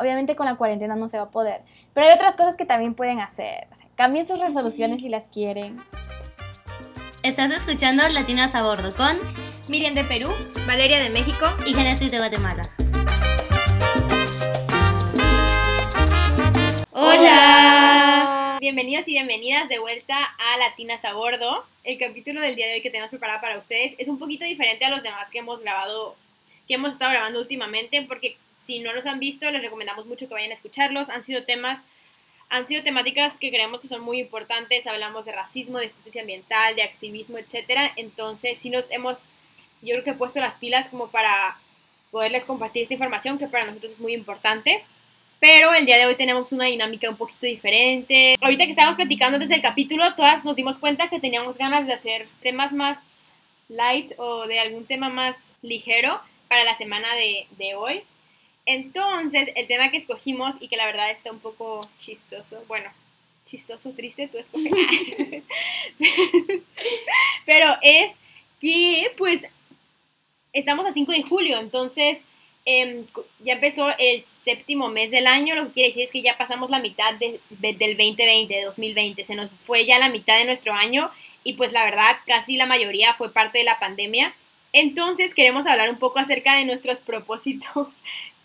Obviamente con la cuarentena no se va a poder, pero hay otras cosas que también pueden hacer. cambien sus resoluciones si las quieren. Estás escuchando Latinas a Bordo con Miriam de Perú, Valeria de México y Genesis de Guatemala. Hola. Bienvenidos y bienvenidas de vuelta a Latinas a Bordo. El capítulo del día de hoy que tenemos preparado para ustedes es un poquito diferente a los demás que hemos grabado, que hemos estado grabando últimamente, porque si no los han visto, les recomendamos mucho que vayan a escucharlos. Han sido temas han sido temáticas que creemos que son muy importantes. Hablamos de racismo, de justicia ambiental, de activismo, etc. Entonces, sí nos hemos, yo creo que he puesto las pilas como para poderles compartir esta información que para nosotros es muy importante. Pero el día de hoy tenemos una dinámica un poquito diferente. Ahorita que estábamos platicando desde el capítulo, todas nos dimos cuenta que teníamos ganas de hacer temas más light o de algún tema más ligero para la semana de, de hoy. Entonces, el tema que escogimos y que la verdad está un poco chistoso, bueno, chistoso, triste, tú escoges. Pero es que, pues, estamos a 5 de julio, entonces em, ya empezó el séptimo mes del año, lo que quiere decir es que ya pasamos la mitad del 2020, de 2020, se nos fue ya la mitad de nuestro año y pues la verdad casi la mayoría fue parte de la pandemia. Entonces queremos hablar un poco acerca de nuestros propósitos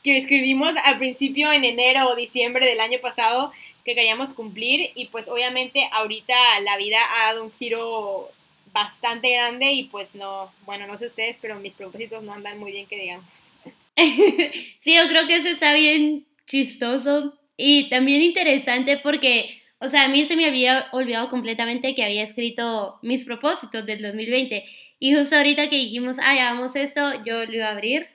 que escribimos al principio en enero o diciembre del año pasado que queríamos cumplir y pues obviamente ahorita la vida ha dado un giro bastante grande y pues no, bueno, no sé ustedes, pero mis propósitos no andan muy bien que digamos. sí, yo creo que eso está bien chistoso y también interesante porque, o sea, a mí se me había olvidado completamente que había escrito mis propósitos del 2020 y justo ahorita que dijimos, ya vamos esto, yo lo iba a abrir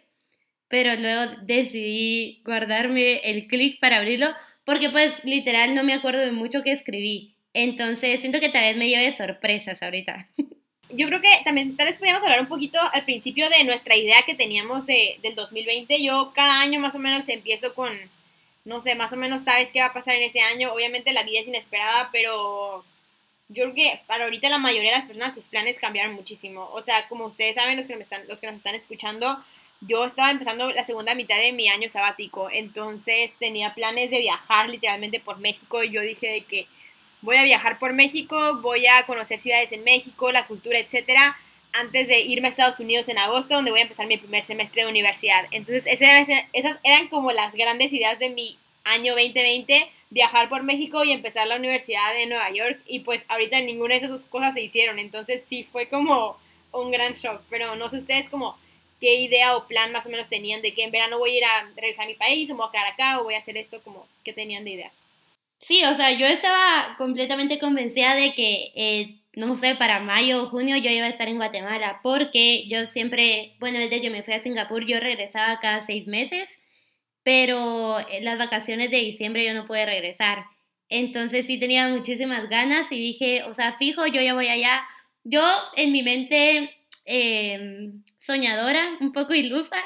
pero luego decidí guardarme el clic para abrirlo porque pues literal no me acuerdo de mucho que escribí. Entonces siento que tal vez me lleve sorpresas ahorita. Yo creo que también tal vez podríamos hablar un poquito al principio de nuestra idea que teníamos de, del 2020. Yo cada año más o menos empiezo con, no sé, más o menos sabes qué va a pasar en ese año. Obviamente la vida es inesperada, pero yo creo que para ahorita la mayoría de las personas sus planes cambiaron muchísimo. O sea, como ustedes saben, los que, me están, los que nos están escuchando, yo estaba empezando la segunda mitad de mi año sabático, entonces tenía planes de viajar literalmente por México y yo dije de que voy a viajar por México, voy a conocer ciudades en México, la cultura, etcétera, antes de irme a Estados Unidos en agosto, donde voy a empezar mi primer semestre de universidad. Entonces, esas eran, como las grandes ideas de mi año 2020, viajar por México y empezar la universidad de Nueva York. Y pues ahorita ninguna de esas cosas se hicieron. Entonces sí fue como un gran shock. Pero no sé ustedes como qué idea o plan más o menos tenían de que en verano voy a ir a regresar a mi país o me voy a quedar acá o voy a hacer esto, como qué tenían de idea. Sí, o sea, yo estaba completamente convencida de que, eh, no sé, para mayo o junio yo iba a estar en Guatemala, porque yo siempre, bueno, desde que me fui a Singapur yo regresaba cada seis meses, pero en las vacaciones de diciembre yo no pude regresar. Entonces sí tenía muchísimas ganas y dije, o sea, fijo, yo ya voy allá. Yo en mi mente Em, soñadora, un poco ilusa,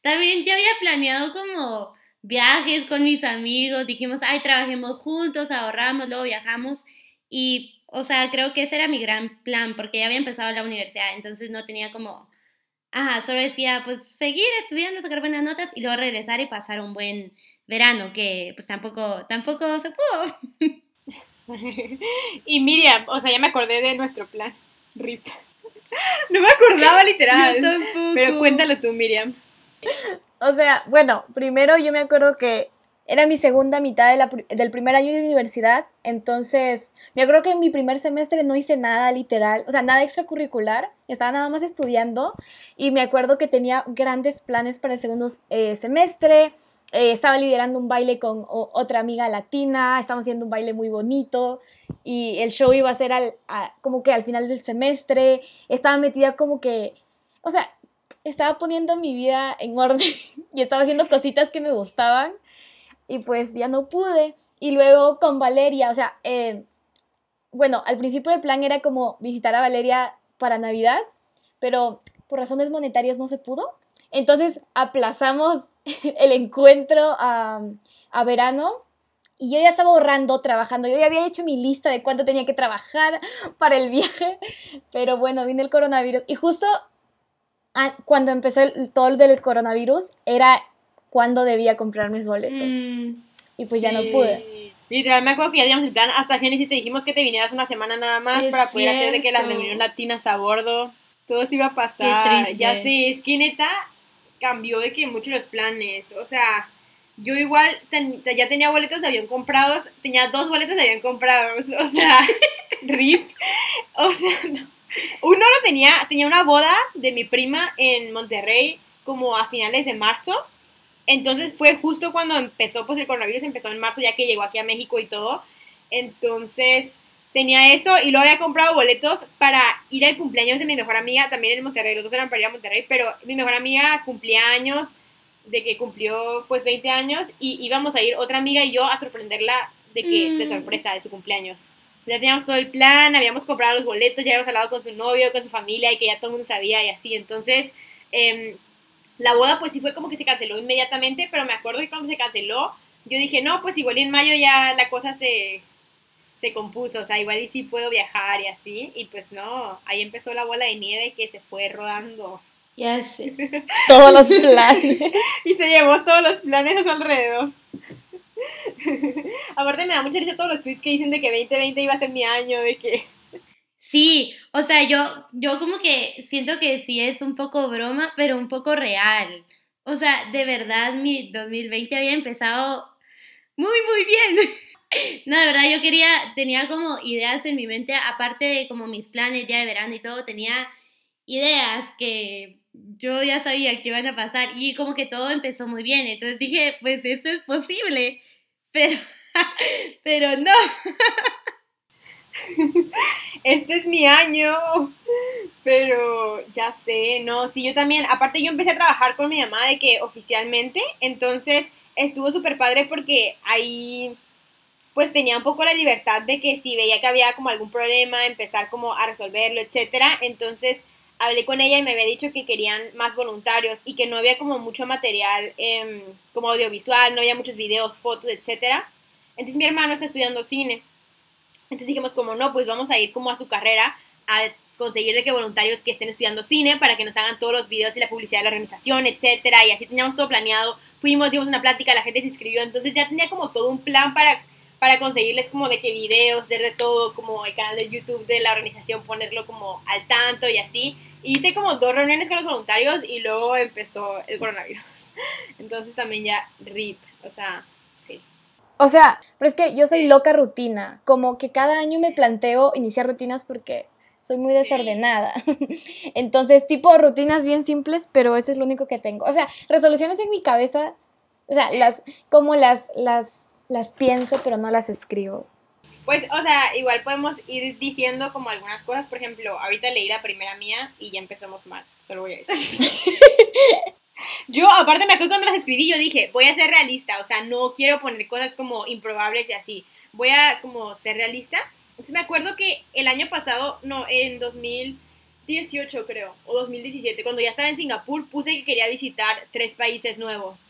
también ya había planeado como viajes con mis amigos, dijimos, ay, trabajemos juntos, ahorramos, luego viajamos y, o sea, creo que ese era mi gran plan porque ya había empezado la universidad, entonces no tenía como, ajá, solo decía, pues seguir estudiando, sacar buenas notas y luego regresar y pasar un buen verano, que pues tampoco, tampoco se pudo. y Miriam, o sea, ya me acordé de nuestro plan, RIP. No me acordaba literal. Yo tampoco. Pero cuéntalo tú, Miriam. O sea, bueno, primero yo me acuerdo que era mi segunda mitad del primer año de universidad, entonces me acuerdo que en mi primer semestre no hice nada literal, o sea, nada extracurricular, estaba nada más estudiando y me acuerdo que tenía grandes planes para el segundo eh, semestre, eh, estaba liderando un baile con otra amiga latina, estábamos haciendo un baile muy bonito y el show iba a ser como que al final del semestre, estaba metida como que, o sea, estaba poniendo mi vida en orden y estaba haciendo cositas que me gustaban y pues ya no pude. Y luego con Valeria, o sea, eh, bueno, al principio el plan era como visitar a Valeria para Navidad, pero por razones monetarias no se pudo. Entonces aplazamos el encuentro a, verano y yo ya estaba ahorrando, trabajando. Yo ya había hecho mi lista de cuánto tenía que trabajar para el viaje. Pero bueno, vino el coronavirus. Y justo cuando empezó el, todo el del coronavirus, era cuándo debía comprar mis boletos. Mm, Y pues ya no Sí. pude. Literal, me acuerdo que ya teníamos el plan hasta Génesis, te dijimos que te vinieras una semana nada más Es para poder hacer de que las cierto. reuniones latinas a bordo, todo se iba a pasar. triste. Ya sé, es que neta cambió de que mucho los planes, o sea, yo igual ten- ya tenía boletos de avión comprados, tenía dos boletos de avión comprados, o sea, rip, o sea, no. uno lo tenía, tenía una boda de mi prima en Monterrey como a finales de marzo, entonces fue justo cuando empezó, pues el coronavirus empezó en marzo, ya que llegó aquí a México y todo. Entonces tenía eso y luego había comprado boletos para ir al cumpleaños de mi mejor amiga, también en Monterrey, los dos eran para ir a Monterrey, pero mi mejor amiga cumplía años, de que cumplió pues 20 años y íbamos a ir otra amiga y yo a sorprenderla de que de Mm. sorpresa de su cumpleaños. Ya teníamos todo el plan, habíamos comprado los boletos, ya habíamos hablado con su novio, con su familia y que ya todo el mundo sabía y así. Entonces, em, la boda pues sí fue como que se canceló inmediatamente, pero me acuerdo que cuando se canceló, yo dije, no, pues igual y en mayo ya la cosa se, se compuso, o sea, igual y sí puedo viajar y así, y pues no, ahí empezó la bola de nieve que se fue rodando ya sé. Todos los planes. y se llevó todos los planes a su alrededor. Aparte me da mucha risa todos los tweets que dicen de que 2020 iba a ser mi año, de que... Sí, o sea, yo, yo como que siento que sí es un poco broma, pero un poco real. O sea, de verdad mi 2020 había empezado muy, muy bien. No, de verdad yo quería, tenía como ideas en mi mente, aparte de como mis planes ya de verano y todo, tenía ideas que yo ya sabía que iban a pasar y como que todo empezó muy bien. Entonces dije, pues esto es posible, pero, pero no. este es mi año. Pero ya sé, no, sí, yo también, aparte yo empecé a trabajar con mi mamá de que oficialmente, entonces estuvo súper padre porque ahí pues tenía un poco la libertad de que si veía que había como algún problema, empezar como a resolverlo, etcétera. Entonces hablé con ella y me había dicho que querían más voluntarios y que no había como mucho material em, como audiovisual, no había muchos videos, fotos, etcétera. Entonces mi hermano está estudiando cine. Entonces dijimos como no, pues vamos a ir como a su carrera a conseguir de que voluntarios que estén estudiando cine para que nos hagan todos los videos y la publicidad de la organización, etcétera, y así teníamos todo planeado. Fuimos, dimos una plática, la gente se inscribió, entonces ya tenía como todo un plan para para conseguirles como de que videos, hacer de todo, como el canal de YouTube de la organización, ponerlo como al tanto y así. Hice como dos reuniones con los voluntarios y luego empezó el coronavirus. Entonces también ya RIP, o sea. O sea, pero es que yo soy loca rutina. Como que cada año me planteo iniciar rutinas porque soy muy desordenada. Entonces, tipo rutinas bien simples, pero eso es lo único que tengo. O sea, resoluciones en mi cabeza, o sea, las, como las, las, las pienso, pero no las escribo. Pues, o sea, igual podemos ir diciendo como algunas cosas. Por ejemplo, ahorita leí la primera mía y ya empezamos mal. Solo voy a decir. yo, aparte, me acuerdo cuando las escribí, yo dije, voy a ser realista. O sea, no quiero poner cosas como improbables y así. Voy a como ser realista. Entonces me acuerdo que el año pasado, no, en 2018 creo, o 2017, cuando ya estaba en Singapur, puse que quería visitar tres países nuevos.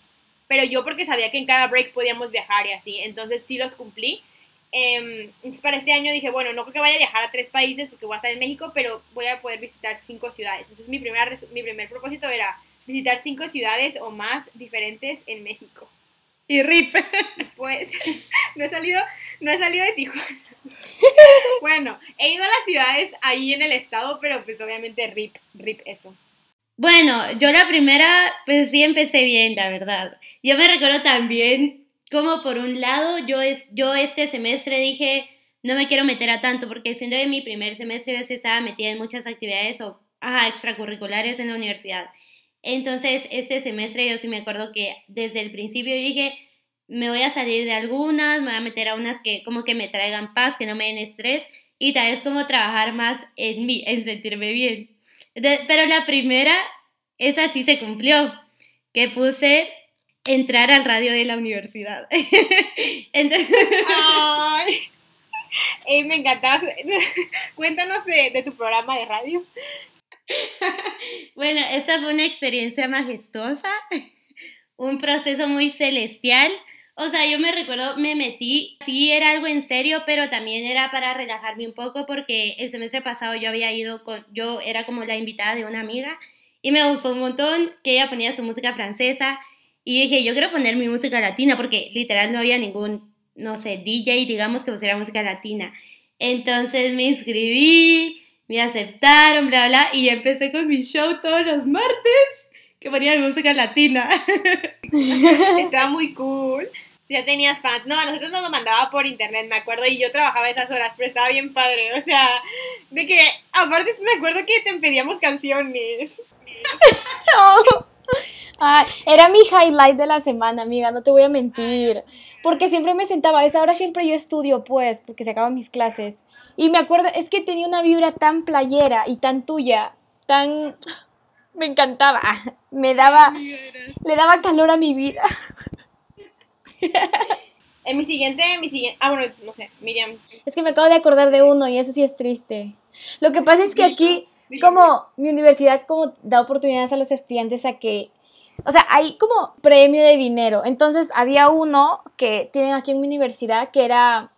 Pero yo porque sabía que en cada break podíamos viajar y así. Entonces sí los cumplí. Eh, entonces para este año dije, bueno, no creo que vaya a viajar a tres países porque voy a estar en México, pero voy a poder visitar cinco ciudades. Entonces mi, primera, mi primer propósito era visitar cinco ciudades o más diferentes en México. Y rip. Pues no he salido, no he salido de Tijuana. bueno, he ido a las ciudades ahí en el estado, pero pues obviamente rip, rip eso. Bueno, yo la primera, pues sí empecé bien, la verdad. Yo me recuerdo también como por un lado, yo, es, yo este semestre dije, no me quiero meter a tanto, porque siendo de mi primer semestre yo sí estaba metida en muchas actividades o ajá, extracurriculares en la universidad. Entonces, este semestre yo sí me acuerdo que desde el principio dije, me voy a salir de algunas, me voy a meter a unas que como que me traigan paz, que no me den estrés, y tal vez como trabajar más en mí, en sentirme bien. Pero la primera, esa sí se cumplió, que puse entrar al radio de la universidad. Entonces... Ay, me encantaba. Cuéntanos de, tu programa de radio. bueno, esa fue una experiencia majestuosa, un proceso muy celestial. O sea, yo me recuerdo, me metí, sí era algo en serio, pero también era para relajarme un poco porque el semestre pasado yo había ido con, yo era como la invitada de una amiga y me gustó un montón que ella ponía su música francesa Y dije, yo quiero poner mi música latina porque literal no había ningún, no sé, DJ, digamos, que pusiera música latina. Entonces me inscribí, me aceptaron, bla, bla, y empecé con mi show todos los martes que ponía música latina. Estaba muy cool. Si ya tenías fans. No, a nosotros nos lo mandaba por internet, me acuerdo, y yo trabajaba esas horas, pero estaba bien padre. O sea, de que, aparte me acuerdo que te pedíamos canciones. Ah, era mi highlight de la semana, amiga, no te voy a mentir. Porque siempre me sentaba, a esa hora siempre yo estudio, pues, porque se acaban mis clases. Y me acuerdo, es que tenía una vibra tan playera y tan tuya, tan... Me encantaba, me daba... Le daba calor a mi vida. En mi siguiente, mi siguiente... Ah, bueno, no sé, Miriam. Es que me acabo de acordar de uno y eso sí es triste. Lo que pasa es que aquí, como mi universidad, como da oportunidades a los estudiantes a que o sea, hay como premio de dinero. Entonces había uno que tienen aquí en mi universidad que era,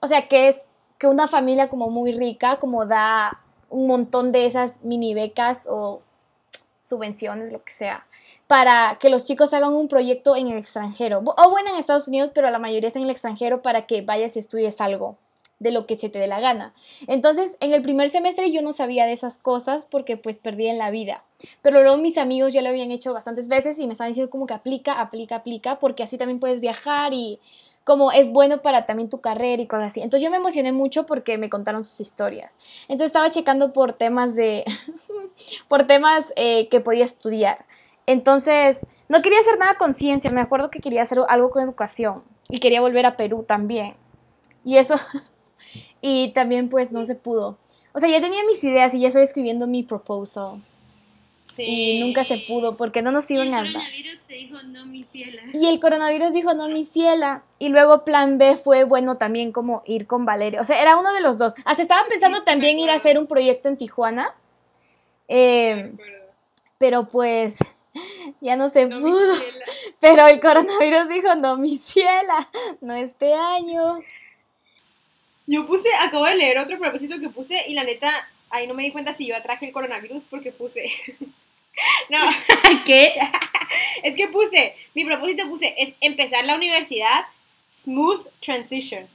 o sea, que es que una familia como muy rica, como da un montón de esas mini becas o subvenciones, lo que sea, para que los chicos hagan un proyecto en el extranjero. O bueno, en Estados Unidos, pero la mayoría es en el extranjero para que vayas y estudies algo de lo que se te dé la gana. Entonces, en el primer semestre yo no sabía de esas cosas porque pues perdí en la vida. Pero luego mis amigos ya lo habían hecho bastantes veces y me estaban diciendo como que aplica, aplica, aplica, porque así también puedes viajar y como es bueno para también tu carrera y cosas así. Entonces yo me emocioné mucho porque me contaron sus historias. Entonces estaba checando por temas de, por temas eh, que podía estudiar. Entonces, no quería hacer nada con ciencia, me acuerdo que quería hacer algo con educación y quería volver a Perú también. Y eso, y también pues no se pudo. O sea, ya tenía mis ideas y ya estoy escribiendo mi proposal. Sí. Y nunca se pudo porque no nos iban a dar. Dijo no, mi ciela. Y el coronavirus dijo no, mi ciela. Y luego plan B fue, bueno, también como ir con Valeria. O sea, era uno de los dos. Hasta estaba pensando también ir a hacer un proyecto en Tijuana. Eh, pero pues ya no se pudo. Pero el coronavirus dijo no, mi ciela. No este año. Yo puse, acabo de leer otro propósito que puse y la neta, ahí no me di cuenta si yo atraje el coronavirus porque puse. no. ¿Qué? es que puse, mi propósito puse, es empezar la universidad smooth transition.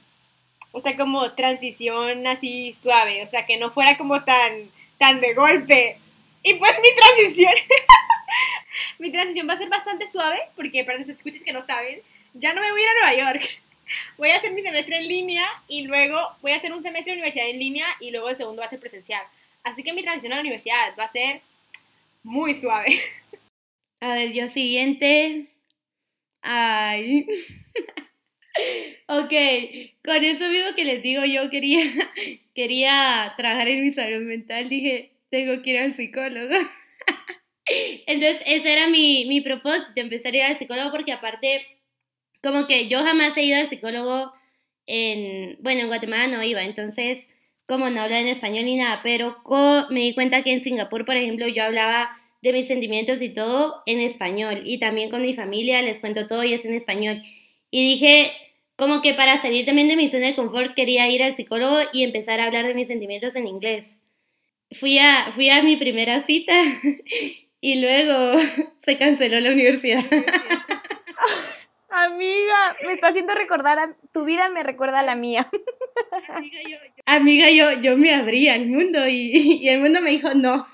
O sea, como transición así suave, o sea, que no fuera como tan, tan de golpe. Y pues mi transición, mi transición va a ser bastante suave, porque para los escuches que no saben, ya no me voy a ir a Nueva York voy a hacer mi semestre en línea y luego voy a hacer un semestre de universidad en línea y luego el segundo va a ser presencial. Así que mi transición a la universidad va a ser muy suave. A ver, yo siguiente. Ay. ok, con eso mismo que les digo, yo quería, quería trabajar en mi salud mental, dije, tengo que ir al psicólogo. Entonces, ese era mi, mi propósito, empezar a ir al psicólogo porque aparte como que yo jamás he ido al psicólogo en, bueno, en Guatemala no iba, entonces como no habla en español ni nada, pero me di cuenta que en Singapur, por ejemplo, yo hablaba de mis sentimientos y todo en español y también con mi familia les cuento todo y es en español. Y dije, como que para salir también de mi zona de confort quería ir al psicólogo y empezar a hablar de mis sentimientos en inglés. Fui a, fui a mi primera cita y luego se canceló la universidad. Amiga, me está haciendo recordar, a, tu vida me recuerda a la mía. Amiga, yo, yo, me abrí al mundo y, y, el mundo me dijo no.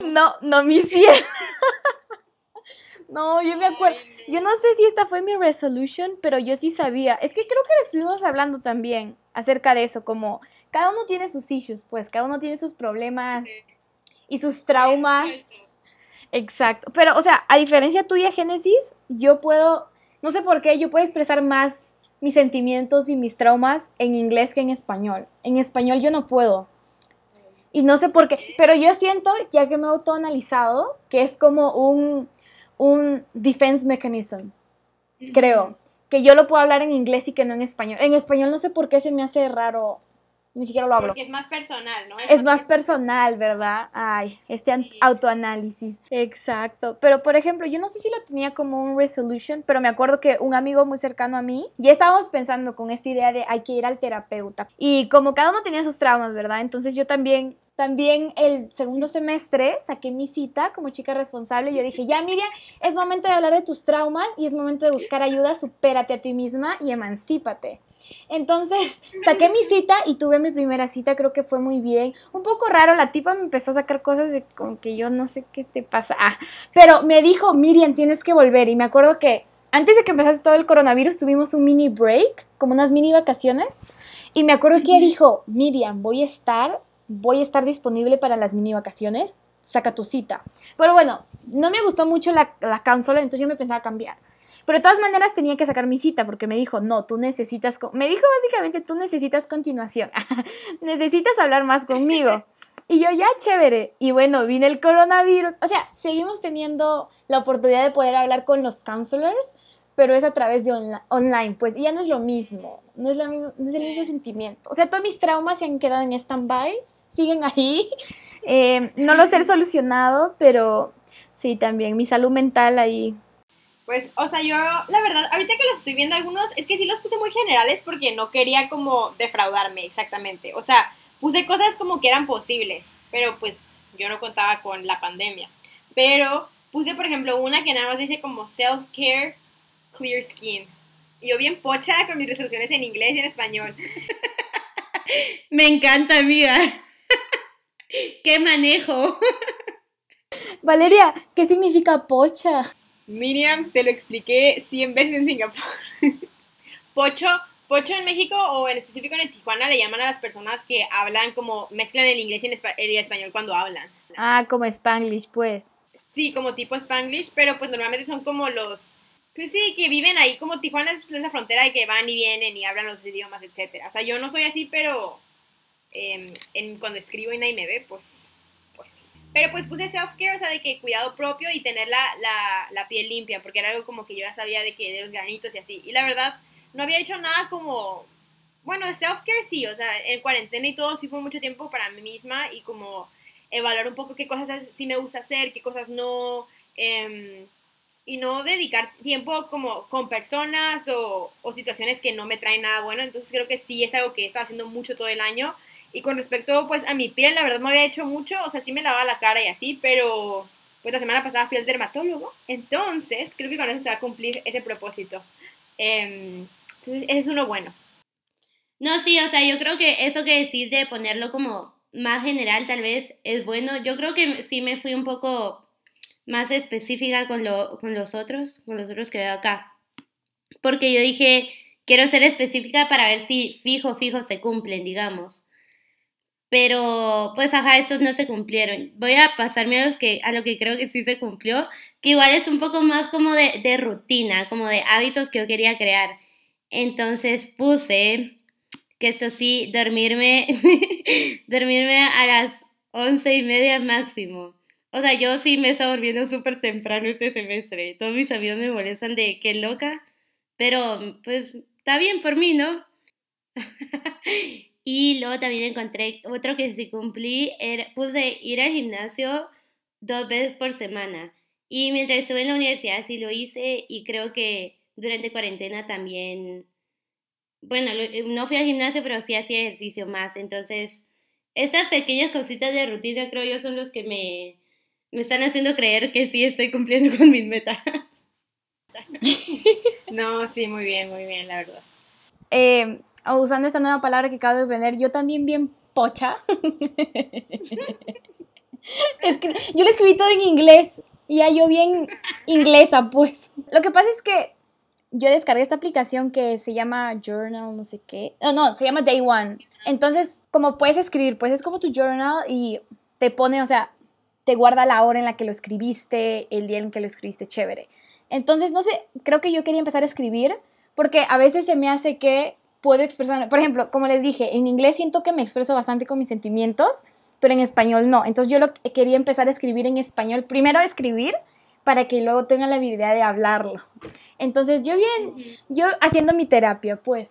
No, no, mi cielo. No, yo me acuerdo. Yo no sé si esta fue mi resolution, pero yo sí sabía. Es que creo que estuvimos hablando también acerca de eso, como cada uno tiene sus issues, pues cada uno tiene sus problemas y sus traumas. Exacto. Pero, o sea, a diferencia tuya, Génesis, yo puedo, no sé por qué, yo puedo expresar más mis sentimientos y mis traumas en inglés que en español. En español yo no puedo. Y no sé por qué, pero yo siento, ya que me he autoanalizado, que es como un, un defense mechanism, creo. Que yo lo puedo hablar en inglés y que no en español. En español no sé por qué se me hace raro ni siquiera lo hablo. Porque es más personal, ¿no? Es, más personal, ¿verdad? Ay, este autoanálisis. Exacto. Pero, por ejemplo, yo no sé si lo tenía como un resolution, pero me acuerdo que un amigo muy cercano a mí, ya estábamos pensando con esta idea de hay que ir al terapeuta. Y como cada uno tenía sus traumas, ¿verdad? Entonces yo también también el segundo semestre saqué mi cita como chica responsable. Yo dije, ya Miriam, es momento de hablar de tus traumas y es momento de buscar ayuda, supérate a ti misma y emancípate. Entonces saqué mi cita y tuve mi primera cita, creo que fue muy bien. Un poco raro, la tipa me empezó a sacar cosas de con que yo no sé qué te pasa. Ah, pero me dijo, Miriam, tienes que volver. Y me acuerdo que antes de que empezase todo el coronavirus tuvimos un mini break, como unas mini vacaciones. Y me acuerdo que ella dijo, Miriam, voy a estar voy a estar disponible para las mini vacaciones, saca tu cita. Pero bueno, no me gustó mucho la, la consola, entonces yo me pensaba cambiar. Pero de todas maneras tenía que sacar mi cita porque me dijo, no, tú necesitas, me dijo básicamente, tú necesitas continuación, necesitas hablar más conmigo. Y yo, ya, chévere. Y bueno, vine el coronavirus. O sea, seguimos teniendo la oportunidad de poder hablar con los counselors, pero es a través de online, pues ya no es lo mismo, no es, la no es el mismo sentimiento. O sea, todos mis traumas se han quedado en stand-by siguen ahí. Eh, no los he solucionado, pero sí, también mi salud mental ahí. Pues, o sea, yo, la verdad, ahorita que los estoy viendo algunos, es que sí los puse muy generales porque no quería como defraudarme exactamente. O sea, puse cosas como que eran posibles, pero pues yo no contaba con la pandemia. Pero puse, por ejemplo, una que nada más dice como self-care, clear skin. Y yo bien pocha con mis resoluciones en inglés y en español. Me encanta, amiga. ¡Qué manejo! Valeria, ¿qué significa pocha? Miriam, te lo expliqué 100 veces en Singapur. Pocho, pocho en México o en específico en Tijuana le llaman a las personas que hablan como mezclan el inglés y el español cuando hablan. Ah, como Spanglish, pues. Sí, como tipo Spanglish, pero pues normalmente son como los pues sí, que viven ahí como Tijuana es la frontera y que van y vienen y hablan los idiomas, etcétera. O sea, yo no soy así, pero Em, en, cuando escribo y nadie me ve, pues, pues sí. Pero pues puse self-care, o sea, de que cuidado propio y tener la, la, la, piel limpia, porque era algo como que yo ya sabía de que de los granitos y así. Y la verdad, no había hecho nada como, bueno, self-care sí, o sea, en cuarentena y todo sí fue mucho tiempo para mí misma y como evaluar un poco qué cosas sí me gusta hacer, qué cosas no. Eh, y no dedicar tiempo como con personas o, o, situaciones que no me traen nada bueno. Entonces creo que sí es algo que he estado haciendo mucho todo el año y con respecto, pues, a mi piel, la verdad no había hecho mucho, o sea, sí me lavaba la cara y así, pero, pues, la semana pasada fui al dermatólogo, entonces, creo que con eso se va a cumplir ese propósito. Eh, entonces, es uno bueno. No, sí, o sea, yo creo que eso que decís de ponerlo como más general tal vez es bueno. Yo creo que sí me fui un poco más específica con, lo, con los otros, con los otros que veo acá. Porque yo dije, quiero ser específica para ver si fijo, fijo se cumplen, digamos. Pero, pues, ajá, esos no se cumplieron. Voy a pasarme a, los que, a lo que creo que sí se cumplió, que igual es un poco más como de, de rutina, como de hábitos que yo quería crear. Entonces puse que esto sí, dormirme, dormirme a las once y media máximo. O sea, yo sí me estaba durmiendo súper temprano este semestre. Todos mis amigos me molestan de qué loca, pero pues está bien por mí, ¿no? Y luego también encontré otro que sí cumplí, era, puse ir al gimnasio dos veces por semana. Y mientras estuve en la universidad sí lo hice y creo que durante cuarentena también, bueno, eh, no fui al gimnasio, pero sí hacía ejercicio más. Entonces, estas pequeñas cositas de rutina creo yo son los que me, me están haciendo creer que sí estoy cumpliendo con mis metas. no, sí, muy bien, muy bien, la verdad. Eh, usando esta nueva palabra que acabo de aprender, yo también bien pocha. yo le escribí todo en inglés y ya yo bien inglesa, pues. Lo que pasa es que yo descargué esta aplicación que se llama Journal, no sé qué. No, no, se llama Day One. Entonces, como puedes escribir, pues es como tu journal y te pone, o sea, te guarda la hora en la que lo escribiste, el día en que lo escribiste, chévere. Entonces, no sé, creo que yo quería empezar a escribir porque a veces se me hace que puedo expresar, por ejemplo, como les dije, en inglés siento que me expreso bastante con mis sentimientos, pero en español no. Entonces yo lo quería empezar a escribir en español, primero a escribir para que luego tenga la habilidad de hablarlo. Entonces yo bien, yo haciendo mi terapia, pues.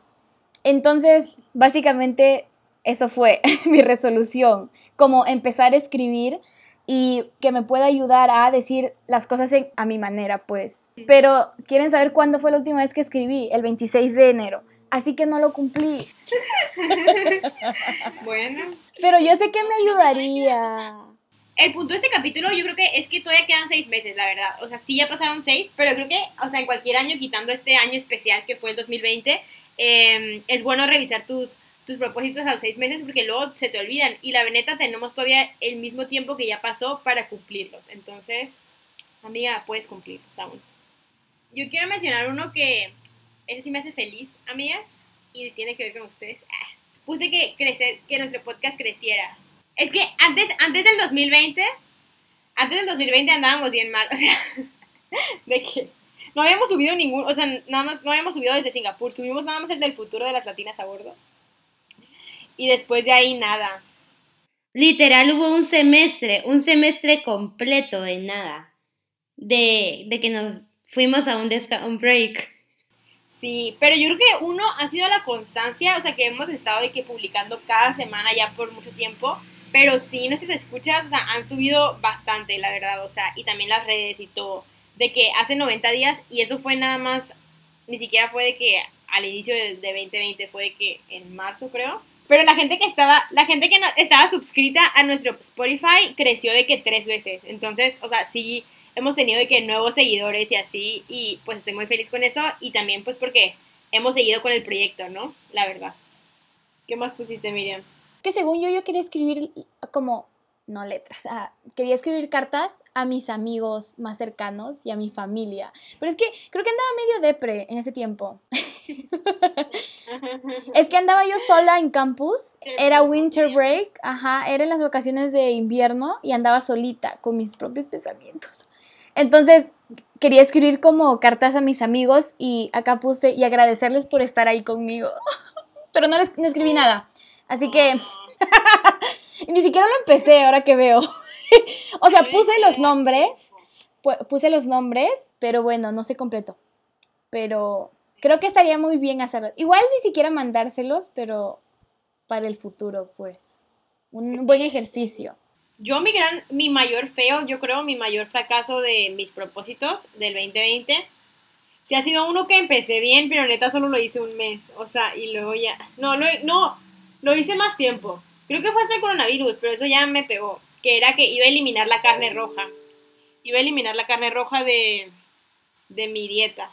Entonces, básicamente eso fue mi resolución, como empezar a escribir y que me pueda ayudar a decir las cosas a mi manera, pues. Pero, ¿quieren saber cuándo fue la última vez que escribí? El 26 de enero Así que no lo cumplí. bueno. Pero yo sé que me ayudaría. El punto de este capítulo yo creo que es que todavía quedan seis meses, la verdad. O sea, sí ya pasaron seis, pero creo que, o sea, en cualquier año, quitando este año especial que fue el 2020, eh, es bueno revisar tus, tus propósitos a los seis meses porque luego se te olvidan. Y la veneta tenemos todavía el mismo tiempo que ya pasó para cumplirlos. Entonces, amiga, puedes cumplirlos aún. Yo quiero mencionar uno que ese sí me hace feliz, amigas, y tiene que ver con ustedes. Ah, puse que crecer, que nuestro podcast creciera. Es que antes, antes del 2020, antes del 2020 andábamos bien mal, o sea, de que no habíamos subido ningún, o sea, nada más, no habíamos subido desde Singapur, subimos nada más el del futuro de las latinas a bordo. Y después de ahí nada. Literal hubo un semestre, un semestre completo de nada. De, de que nos fuimos a un, un break. Sí, pero yo creo que uno ha sido la constancia, o sea, que hemos estado de que publicando cada semana ya por mucho tiempo, pero sí nuestras escuchas, o sea, han subido bastante, la verdad, o sea, y también las redes y todo, de que hace 90 días, y eso fue nada más, ni siquiera fue de que al inicio de, de 2020, fue de que en marzo creo, pero la gente que estaba, la gente que no, estaba suscrita a nuestro Spotify creció de que tres veces, entonces, o sea, sí hemos tenido que nuevos seguidores y así, y pues estoy muy feliz con eso, y también pues porque hemos seguido con el proyecto, ¿no? La verdad. ¿Qué más pusiste, Miriam? Que según yo, yo quería escribir como, no letras, ah, quería escribir cartas a mis amigos más cercanos y a mi familia. Pero es que creo que andaba medio depre en ese tiempo. es que andaba yo sola en campus, era winter break, ajá, era en las vacaciones de invierno y andaba solita con mis propios pensamientos. Entonces quería escribir como cartas a mis amigos y acá puse y agradecerles por estar ahí conmigo. Pero no les no escribí nada. Así que ni siquiera lo empecé ahora que veo. o sea, puse los nombres, puse los nombres, pero bueno, no se completó. Pero creo que estaría muy bien hacerlo. Igual ni siquiera mandárselos, pero para el futuro, pues. Un buen ejercicio. Yo mi gran, mi mayor feo, yo creo, mi mayor fracaso de mis propósitos del 2020, si ha sido uno que empecé bien, pero neta solo lo hice un mes, o sea, y luego ya, no, no, no, lo hice más tiempo. Creo que fue hasta el coronavirus, pero eso ya me pegó, que era que iba a eliminar la carne roja. Iba a eliminar la carne roja de, de mi dieta,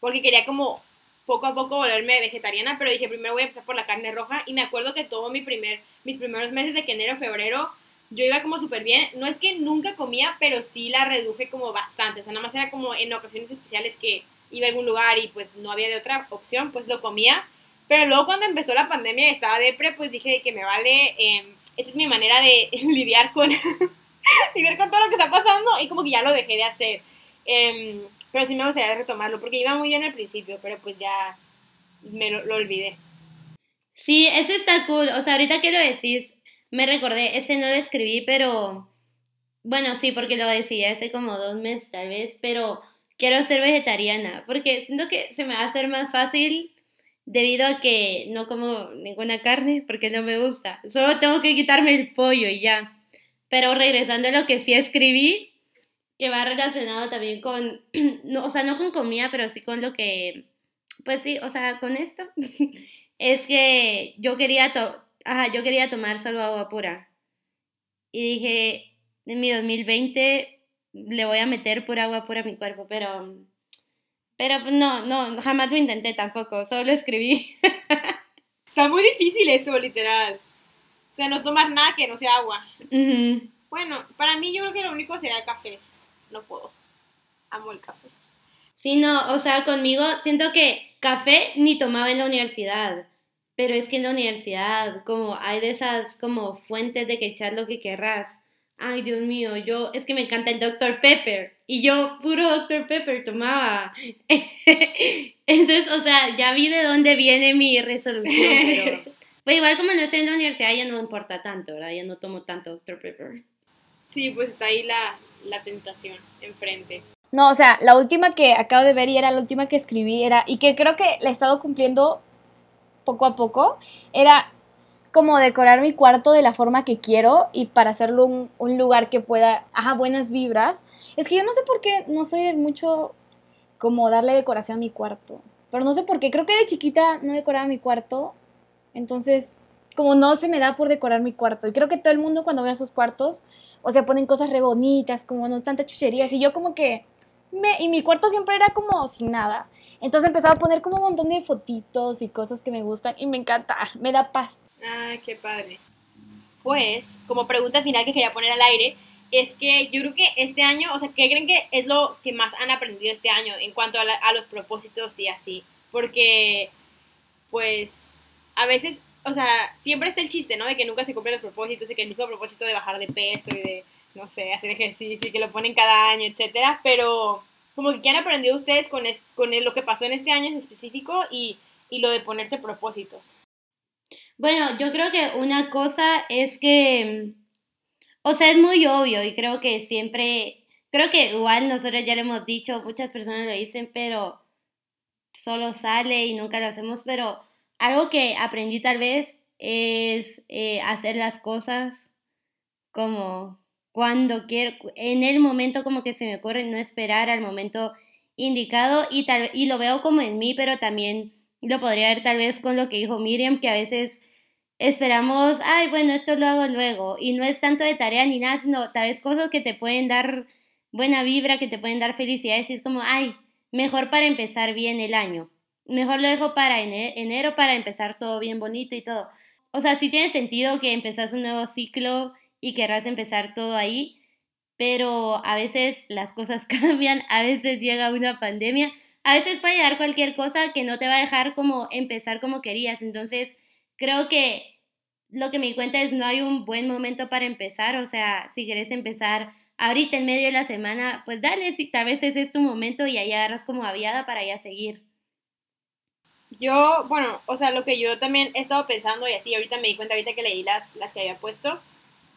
porque quería como poco a poco volverme vegetariana, pero dije, primero voy a empezar por la carne roja, y me acuerdo que todo mi primer, mis primeros meses de enero, febrero, yo iba como súper bien. No es que nunca comía, pero sí la reduje como bastante. O sea, nada más era como en ocasiones especiales que iba a algún lugar y pues no había de otra opción, pues lo comía. Pero luego cuando empezó la pandemia y estaba depre, pues dije que me vale, eh, esa es mi manera de lidiar con, lidiar con todo lo que está pasando y como que ya lo dejé de hacer. Eh, pero sí me gustaría retomarlo porque iba muy bien al principio, pero pues ya me lo, lo olvidé. Sí, eso está cool. O sea, ahorita que lo decís, me recordé, ese no lo escribí, pero bueno, sí, porque lo decía hace como dos meses tal vez, pero quiero ser vegetariana, porque siento que se me va a hacer más fácil debido a que no como ninguna carne, porque no me gusta. Solo tengo que quitarme el pollo y ya. Pero regresando a lo que sí escribí, que va relacionado también con, no, o sea, no con comida, pero sí con lo que, pues sí, o sea, con esto, es que yo quería ajá, yo quería tomar solo agua pura. Y dije, en mi 2020 le voy a meter pura agua pura a mi cuerpo, pero, pero no, no, jamás lo intenté tampoco, solo lo escribí. Está muy difícil eso, literal. O sea, no tomar nada que no sea agua. Bueno, para mí yo creo que lo único sería el café. No puedo. Amo el café. Sí, no, o sea, conmigo siento que café ni tomaba en la universidad. Pero es que en la universidad, como hay de esas como fuentes de que echar lo que querrás. Ay, Dios mío, yo, es que me encanta el Dr. Pepper. Y yo puro Dr. Pepper tomaba. Entonces, o sea, ya vi de dónde viene mi resolución, pero... Pues igual como no estoy en la universidad ya no importa tanto, ¿verdad? Ya no tomo tanto Dr. Pepper. Sí, pues está ahí la, la tentación enfrente. No, o sea, la última que acabo de ver y era la última que escribí era, y que creo que la he estado cumpliendo poco a poco, era como decorar mi cuarto de la forma que quiero y para hacerlo un, lugar que pueda, ajá, buenas vibras. Es que yo no sé por qué no soy de mucho como darle decoración a mi cuarto. Pero no sé por qué, creo que de chiquita no decoraba mi cuarto. Entonces, como no se me da por decorar mi cuarto. Y creo que todo el mundo cuando ve a sus cuartos, o sea, ponen cosas re bonitas, como no tantas chucherías. Y yo como que, me, y mi cuarto siempre era como sin nada. Entonces empezaba a poner como un montón de fotitos y cosas que me gustan y me encanta, me da paz. Ah, qué padre. Pues, como pregunta final que quería poner al aire, es que yo creo que este año, o sea, ¿qué creen que es lo que más han aprendido este año en cuanto a, a los propósitos y así? Porque, pues, a veces, o sea, siempre está el chiste, ¿no? De que nunca se cumplen los propósitos y que el mismo propósito de bajar de peso y de, no sé, hacer ejercicio y que lo ponen cada año, etcétera, pero como que ¿qué han aprendido ustedes con, con lo que pasó en este año en específico y, y lo de ponerte propósitos? Bueno, yo creo que una cosa es que, o sea, es muy obvio y creo que siempre, creo que igual nosotros ya le hemos dicho, muchas personas lo dicen, pero solo sale y nunca lo hacemos, pero algo que aprendí tal vez es eh, hacer las cosas como cuando quiero, en el momento como que se me ocurre, no esperar al momento indicado y, tal, y lo veo como en mí, pero también lo podría ver tal vez con lo que dijo Miriam, que a veces esperamos, ay, bueno, esto lo hago luego, y no es tanto de tarea ni nada, sino tal vez cosas que te pueden dar buena vibra, que te pueden dar felicidad, y es como, ay, mejor para empezar bien el año, mejor lo dejo para enero para empezar todo bien bonito y todo. O sea, sí tiene sentido que empezás un nuevo ciclo y querrás empezar todo ahí, pero a veces las cosas cambian, a veces llega una pandemia, a veces puede llegar cualquier cosa que no te va a dejar como empezar como querías. Entonces, creo que lo que me di cuenta es no hay un buen momento para empezar, o sea, si quieres empezar ahorita en medio de la semana, pues dale, si tal vez es tu momento y ahí agarras como aviada para ya seguir. Yo, bueno, o sea, lo que yo también he estado pensando y así, ahorita me di cuenta, ahorita que leí las, las que había puesto,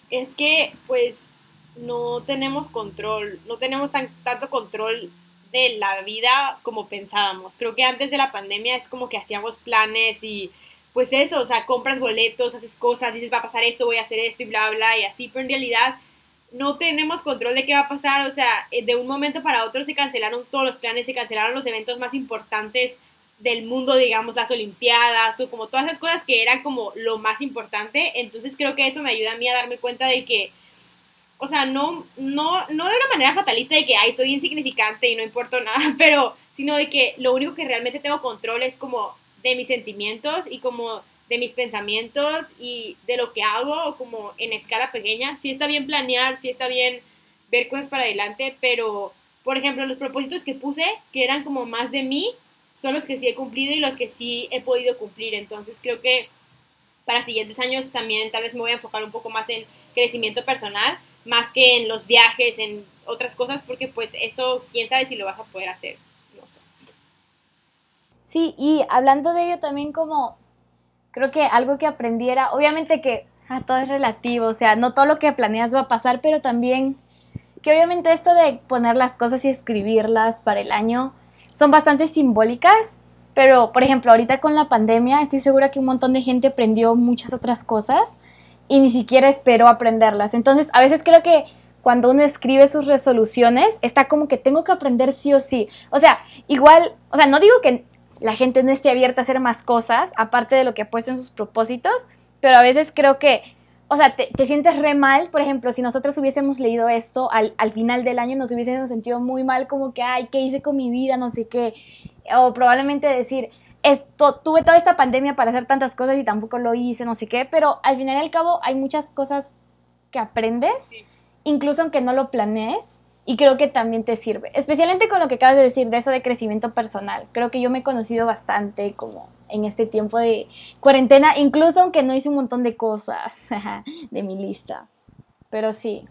es que pues no tenemos control, no tenemos tan, tanto control de la vida como pensábamos. Creo que antes de la pandemia es como que hacíamos planes y pues eso, o sea, compras boletos, haces cosas, dices va a pasar esto, voy a hacer esto y bla, bla, y así, pero en realidad no tenemos control de qué va a pasar, o sea, eh, de un momento para otro se cancelaron todos los planes, se cancelaron los eventos más importantes del mundo, digamos, las Olimpiadas o como todas esas cosas que eran como lo más importante. Entonces creo que eso me ayuda a mí a darme cuenta de que, o sea, no, no, no de una manera fatalista de que, ay, soy insignificante y no importa nada, pero sino de que lo único que realmente tengo control es como de mis sentimientos y como de mis pensamientos y de lo que hago como en escala pequeña. Sí está bien planear, sí está bien ver cosas para adelante, pero, por ejemplo, los propósitos que puse, que eran como más de mí, son los que sí he cumplido y los que sí he podido cumplir. Entonces creo que para siguientes años también tal vez me voy a enfocar un poco más en crecimiento personal, más que en los viajes, en otras cosas, porque pues eso, quién sabe si lo vas a poder hacer. No sé. Sí, y hablando de ello también como, creo que algo que aprendiera, obviamente que ah, todo es relativo, o sea, no todo lo que planeas va a pasar, pero también que obviamente esto de poner las cosas y escribirlas para el año, son bastante simbólicas, pero por ejemplo, ahorita con la pandemia estoy segura que un montón de gente aprendió muchas otras cosas y ni siquiera esperó aprenderlas. Entonces, a veces creo que cuando uno escribe sus resoluciones, está como que tengo que aprender sí o sí. O sea, igual, o sea, no digo que la gente no esté abierta a hacer más cosas, aparte de lo que ha puesto en sus propósitos, pero a veces creo que o sea, te, sientes re mal, por ejemplo, si nosotros hubiésemos leído esto al, al, final del año, nos hubiésemos sentido muy mal, como que, ay, ¿qué hice con mi vida? No sé qué. O probablemente decir, esto, tuve toda esta pandemia para hacer tantas cosas y tampoco lo hice, no sé qué, pero al final y al cabo hay muchas cosas que aprendes, incluso aunque no lo planees, y creo que también te sirve, especialmente con lo que acabas de decir de eso de crecimiento personal. Creo que yo me he conocido bastante como en este tiempo de cuarentena, incluso aunque no hice un montón de cosas de mi lista. Pero sí.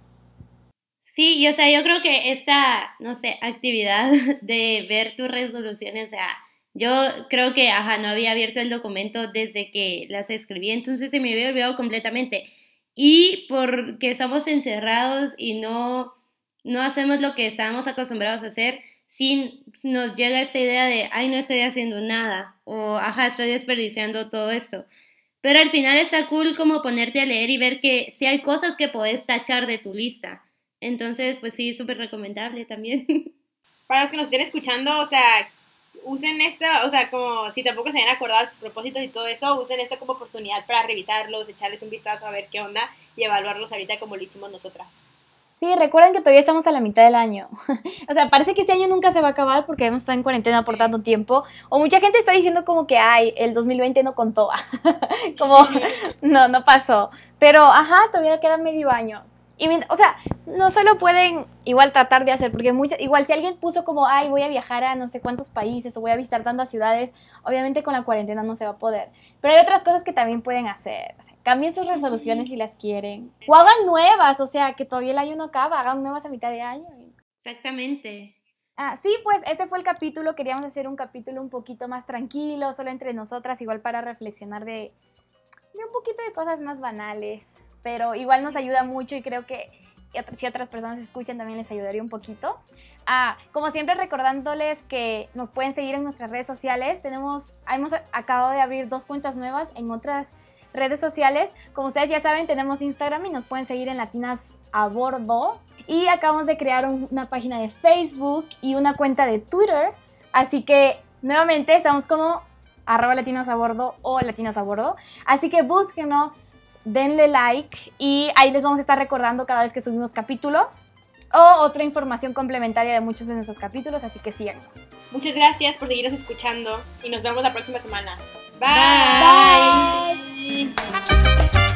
Sí, y o sea, yo creo que esta, no sé, actividad de ver tus resoluciones, o sea, yo creo que, ajá, no había abierto el documento desde que las escribí, entonces se me había olvidado completamente. Y porque estamos encerrados y no no hacemos lo que estábamos acostumbrados a hacer, si nos llega esta idea de, ay, no estoy haciendo nada, o, ajá, estoy desperdiciando todo esto. Pero al final está cool como ponerte a leer y ver que si hay cosas que podés tachar de tu lista. Entonces, pues sí, súper recomendable también. Para los que nos estén escuchando, o sea, usen esta, o sea, como si tampoco se habían acordado sus propósitos y todo eso, usen esto como oportunidad para revisarlos, echarles un vistazo a ver qué onda y evaluarlos ahorita como lo hicimos nosotras. Sí, recuerden que todavía estamos a la mitad del año. o sea, parece que este año nunca se va a acabar porque hemos estado en cuarentena por tanto tiempo. O mucha gente está diciendo como que, ay, el 2020 no contó. como, no, no pasó. Pero, ajá, todavía queda medio año. Y, o sea, no solo pueden igual tratar de hacer, porque muchas, igual si alguien puso como, ay, voy a viajar a no sé cuántos países o voy a visitar tantas ciudades, obviamente con la cuarentena no se va a poder. Pero hay otras cosas que también pueden hacer. Cambien sus resoluciones si las quieren. O hagan nuevas, o sea, que todavía el año no acaba, hagan nuevas a mitad de año. Exactamente. Ah, sí, pues este fue el capítulo. Queríamos hacer un capítulo un poquito más tranquilo, solo entre nosotras, igual para reflexionar de, de un poquito de cosas más banales. Pero igual nos ayuda mucho y creo que si otras personas escuchan también les ayudaría un poquito. Ah, como siempre recordándoles que nos pueden seguir en nuestras redes sociales. Tenemos, hemos acabado de abrir dos cuentas nuevas en otras redes sociales. Como ustedes ya saben, tenemos Instagram y nos pueden seguir en Latinas a Bordo. Y acabamos de crear una página de Facebook y una cuenta de Twitter. Así que nuevamente estamos como arroba latinas a bordo o latinas a bordo. Así que búsquenos, denle like y ahí les vamos a estar recordando cada vez que subimos capítulo o otra información complementaria de muchos de nuestros capítulos, así que síganos. Muchas gracias por seguirnos escuchando y nos vemos la próxima semana. Bye. Bye.